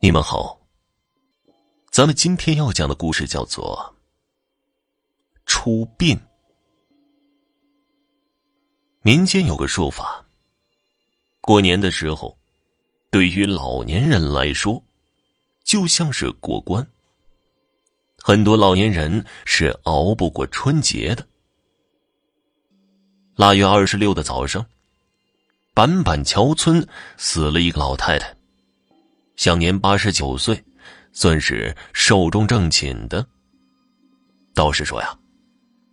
你们好，咱们今天要讲的故事叫做《出殡》。民间有个说法，过年的时候，对于老年人来说，就像是过关。很多老年人是熬不过春节的。腊月二十六的早上，板板桥村死了一个老太太。享年八十九岁，算是寿终正寝的。道士说呀，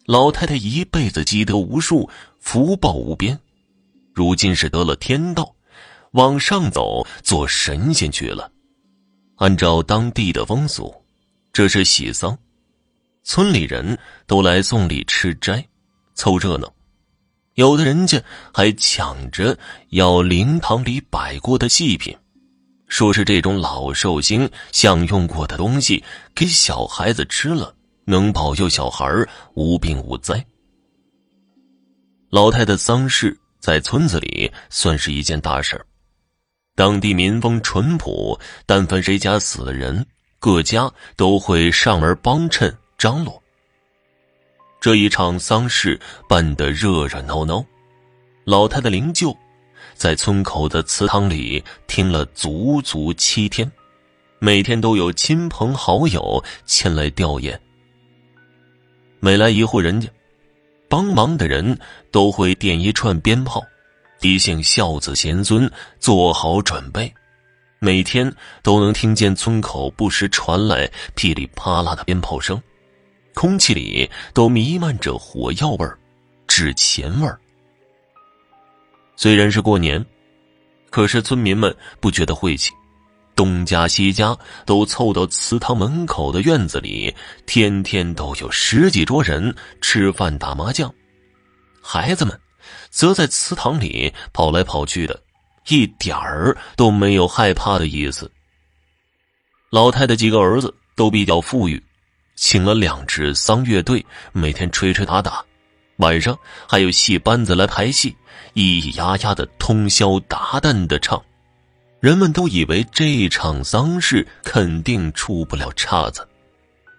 老太太一辈子积德无数，福报无边，如今是得了天道，往上走做神仙去了。按照当地的风俗，这是喜丧，村里人都来送礼吃斋，凑热闹。有的人家还抢着要灵堂里摆过的细品。说是这种老寿星享用过的东西，给小孩子吃了，能保佑小孩无病无灾。老太太丧事在村子里算是一件大事当地民风淳朴，但凡谁家死了人，各家都会上门帮衬张罗。这一场丧事办得热热闹闹，老太太灵柩。在村口的祠堂里听了足足七天，每天都有亲朋好友前来吊唁。每来一户人家，帮忙的人都会点一串鞭炮，提醒孝子贤孙做好准备。每天都能听见村口不时传来噼里啪啦的鞭炮声，空气里都弥漫着火药味儿、纸钱味儿。虽然是过年，可是村民们不觉得晦气，东家西家都凑到祠堂门口的院子里，天天都有十几桌人吃饭打麻将，孩子们则在祠堂里跑来跑去的，一点儿都没有害怕的意思。老太太几个儿子都比较富裕，请了两支丧乐队，每天吹吹打打。晚上还有戏班子来排戏，咿咿呀呀的通宵达旦的唱，人们都以为这场丧事肯定出不了岔子，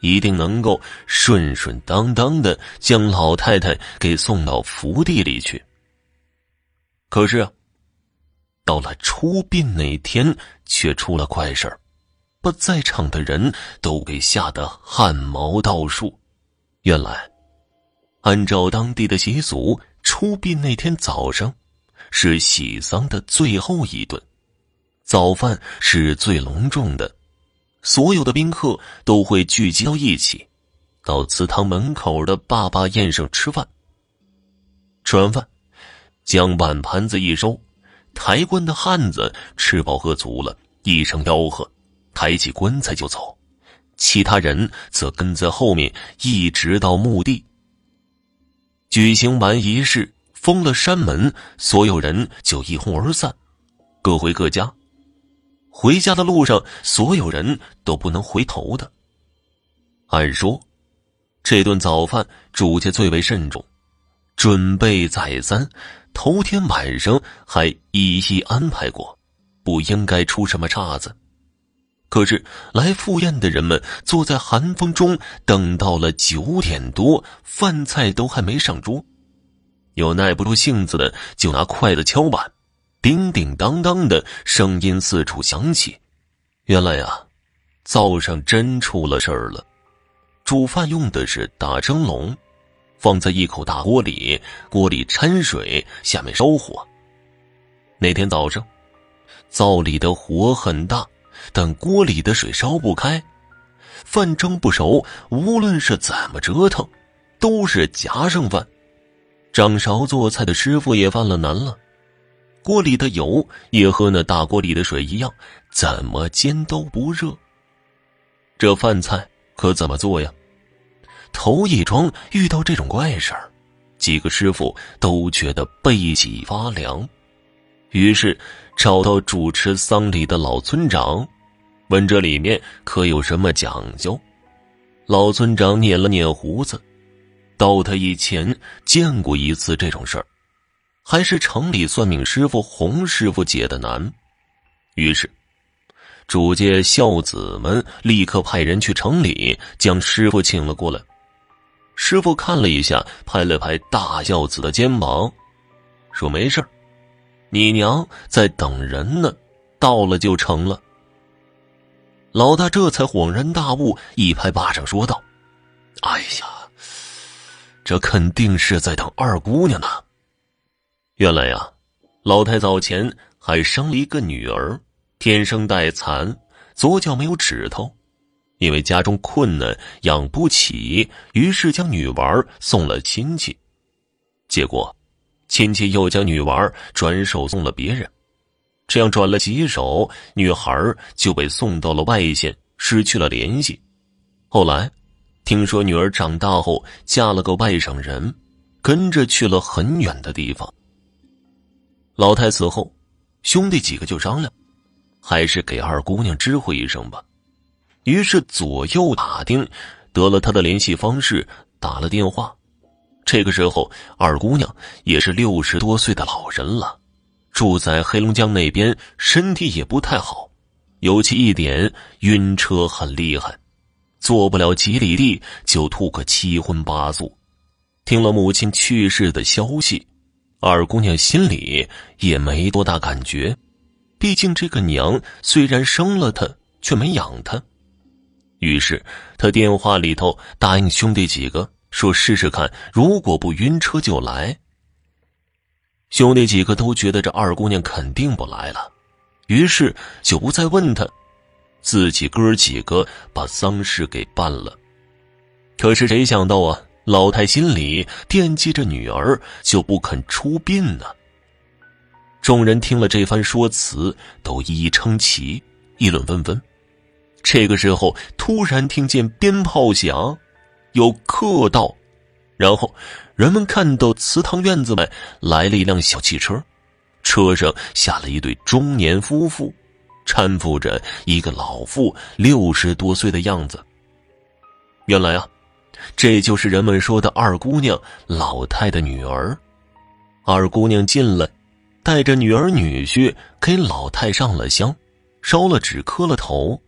一定能够顺顺当当的将老太太给送到福地里去。可是，到了出殡那天，却出了怪事儿，把在场的人都给吓得汗毛倒竖。原来。按照当地的习俗，出殡那天早上是喜丧的最后一顿，早饭是最隆重的，所有的宾客都会聚集到一起，到祠堂门口的坝坝宴上吃饭。吃完饭，将碗盘子一收，抬棺的汉子吃饱喝足了，一声吆喝，抬起棺材就走，其他人则跟在后面，一直到墓地。举行完仪式，封了山门，所有人就一哄而散，各回各家。回家的路上，所有人都不能回头的。按说，这顿早饭主家最为慎重，准备再三，头天晚上还一一安排过，不应该出什么岔子。可是来赴宴的人们坐在寒风中，等到了九点多，饭菜都还没上桌，有耐不住性子的就拿筷子敲碗，叮叮当当的声音四处响起。原来呀，灶上真出了事儿了。煮饭用的是大蒸笼，放在一口大锅里，锅里掺水，下面烧火。那天早上，灶里的火很大。但锅里的水烧不开，饭蒸不熟，无论是怎么折腾，都是夹生饭。掌勺做菜的师傅也犯了难了，锅里的油也和那大锅里的水一样，怎么煎都不热。这饭菜可怎么做呀？头一桩遇到这种怪事儿，几个师傅都觉得背脊发凉，于是找到主持丧礼的老村长。问这里面可有什么讲究？老村长捻了捻胡子，道他以前见过一次这种事儿，还是城里算命师傅洪师傅解的难。于是，主界孝子们立刻派人去城里将师傅请了过来。师傅看了一下，拍了拍大孝子的肩膀，说：“没事你娘在等人呢，到了就成了。”老大这才恍然大悟，一拍巴掌说道：“哎呀，这肯定是在等二姑娘呢。原来呀，老太早前还生了一个女儿，天生带残，左脚没有指头。”因为家中困难养不起，于是将女娃送了亲戚，结果亲戚又将女娃转手送了别人，这样转了几手，女孩就被送到了外县，失去了联系。后来听说女儿长大后嫁了个外省人，跟着去了很远的地方。老太死后，兄弟几个就商量，还是给二姑娘知会一声吧。于是左右打听，得了她的联系方式，打了电话。这个时候，二姑娘也是六十多岁的老人了，住在黑龙江那边，身体也不太好，尤其一点晕车很厉害，坐不了几里地就吐个七荤八素。听了母亲去世的消息，二姑娘心里也没多大感觉，毕竟这个娘虽然生了她，却没养她。于是，他电话里头答应兄弟几个说：“试试看，如果不晕车就来。”兄弟几个都觉得这二姑娘肯定不来了，于是就不再问他，自己哥几个把丧事给办了。可是谁想到啊，老太心里惦记着女儿，就不肯出殡呢。众人听了这番说辞，都一一称奇，议论纷纷。这个时候，突然听见鞭炮响，有客到，然后人们看到祠堂院子外来了一辆小汽车，车上下了一对中年夫妇，搀扶着一个老妇，六十多岁的样子。原来啊，这就是人们说的二姑娘老太的女儿。二姑娘进来，带着女儿女婿给老太上了香，烧了纸，磕了头。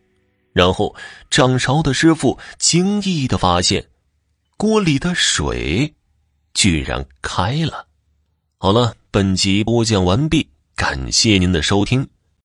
然后，掌勺的师傅惊异的发现，锅里的水居然开了。好了，本集播讲完毕，感谢您的收听。